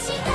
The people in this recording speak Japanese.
した。